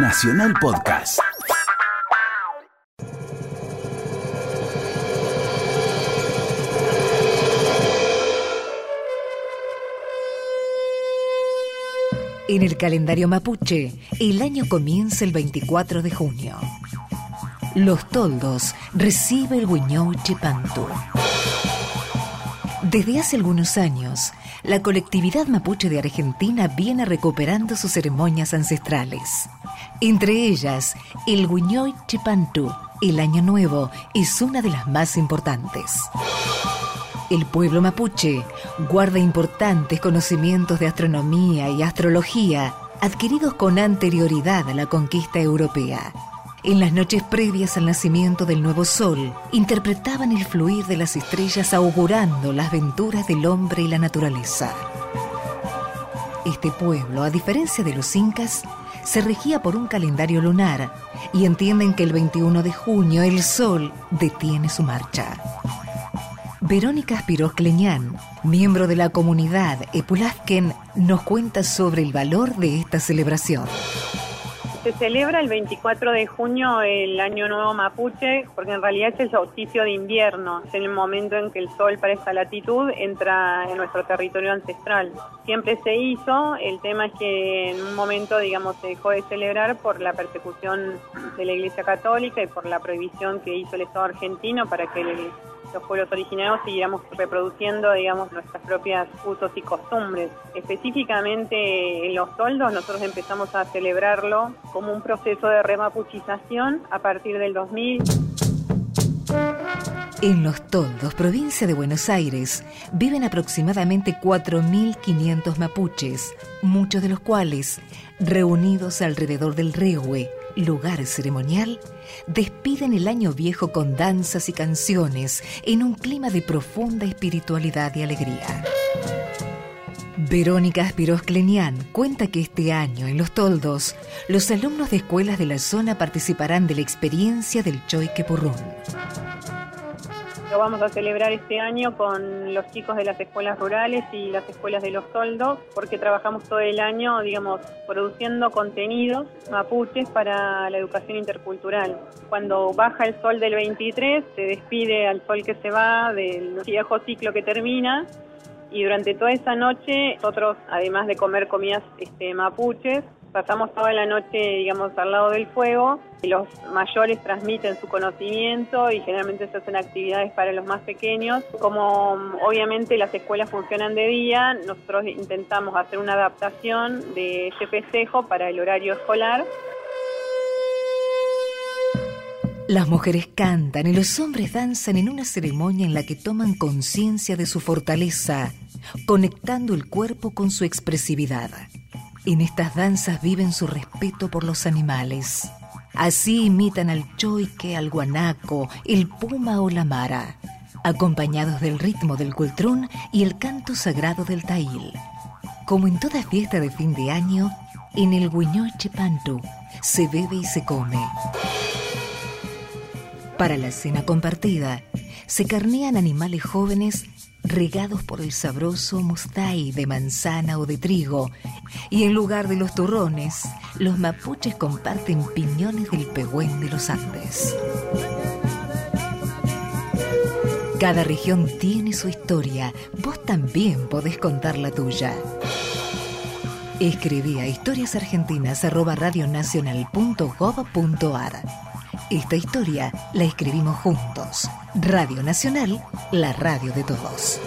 Nacional Podcast. En el calendario mapuche, el año comienza el 24 de junio. Los toldos recibe el Huiñou Chipantú. Desde hace algunos años, la colectividad mapuche de Argentina viene recuperando sus ceremonias ancestrales. Entre ellas, el Huiñoy Chipantú, el Año Nuevo, es una de las más importantes. El pueblo mapuche guarda importantes conocimientos de astronomía y astrología adquiridos con anterioridad a la conquista europea. En las noches previas al nacimiento del nuevo sol, interpretaban el fluir de las estrellas augurando las venturas del hombre y la naturaleza. Este pueblo, a diferencia de los incas, se regía por un calendario lunar y entienden que el 21 de junio el sol detiene su marcha. Verónica Aspiros Cleñán, miembro de la comunidad Epulasken, nos cuenta sobre el valor de esta celebración. Se celebra el 24 de junio el Año Nuevo Mapuche, porque en realidad es el solsticio de invierno, es el momento en que el sol para esta latitud entra en nuestro territorio ancestral. Siempre se hizo, el tema es que en un momento, digamos, se dejó de celebrar por la persecución de la Iglesia Católica y por la prohibición que hizo el Estado argentino para que el los pueblos originarios siguiéramos reproduciendo, digamos, nuestras propias usos y costumbres. Específicamente en los toldos nosotros empezamos a celebrarlo como un proceso de remapuchización a partir del 2000. En Los Toldos, provincia de Buenos Aires, viven aproximadamente 4.500 mapuches, muchos de los cuales, reunidos alrededor del Rehue, lugar ceremonial, despiden el año viejo con danzas y canciones en un clima de profunda espiritualidad y alegría. Verónica Aspiros Clenián cuenta que este año en Los Toldos, los alumnos de escuelas de la zona participarán de la experiencia del Choique Purrún. Lo vamos a celebrar este año con los chicos de las escuelas rurales y las escuelas de los soldos, porque trabajamos todo el año, digamos, produciendo contenidos mapuches para la educación intercultural. Cuando baja el sol del 23, se despide al sol que se va, del viejo ciclo que termina, y durante toda esa noche nosotros, además de comer comidas este, mapuches, pasamos toda la noche, digamos, al lado del fuego. Y los mayores transmiten su conocimiento y generalmente se hacen actividades para los más pequeños. Como obviamente las escuelas funcionan de día, nosotros intentamos hacer una adaptación de ese festejo para el horario escolar. Las mujeres cantan y los hombres danzan en una ceremonia en la que toman conciencia de su fortaleza, conectando el cuerpo con su expresividad. En estas danzas viven su respeto por los animales. Así imitan al choique, al guanaco, el puma o la mara, acompañados del ritmo del cultrún y el canto sagrado del tail. Como en toda fiesta de fin de año, en el Huiñoche Pantu se bebe y se come. Para la cena compartida, se carnean animales jóvenes regados por el sabroso mustay de manzana o de trigo, y en lugar de los turrones, los mapuches comparten piñones del pehuen de los Andes. Cada región tiene su historia, vos también podés contar la tuya. Escribí a historiasargentinas.radionacional.gov.ar esta historia la escribimos juntos. Radio Nacional, la radio de todos.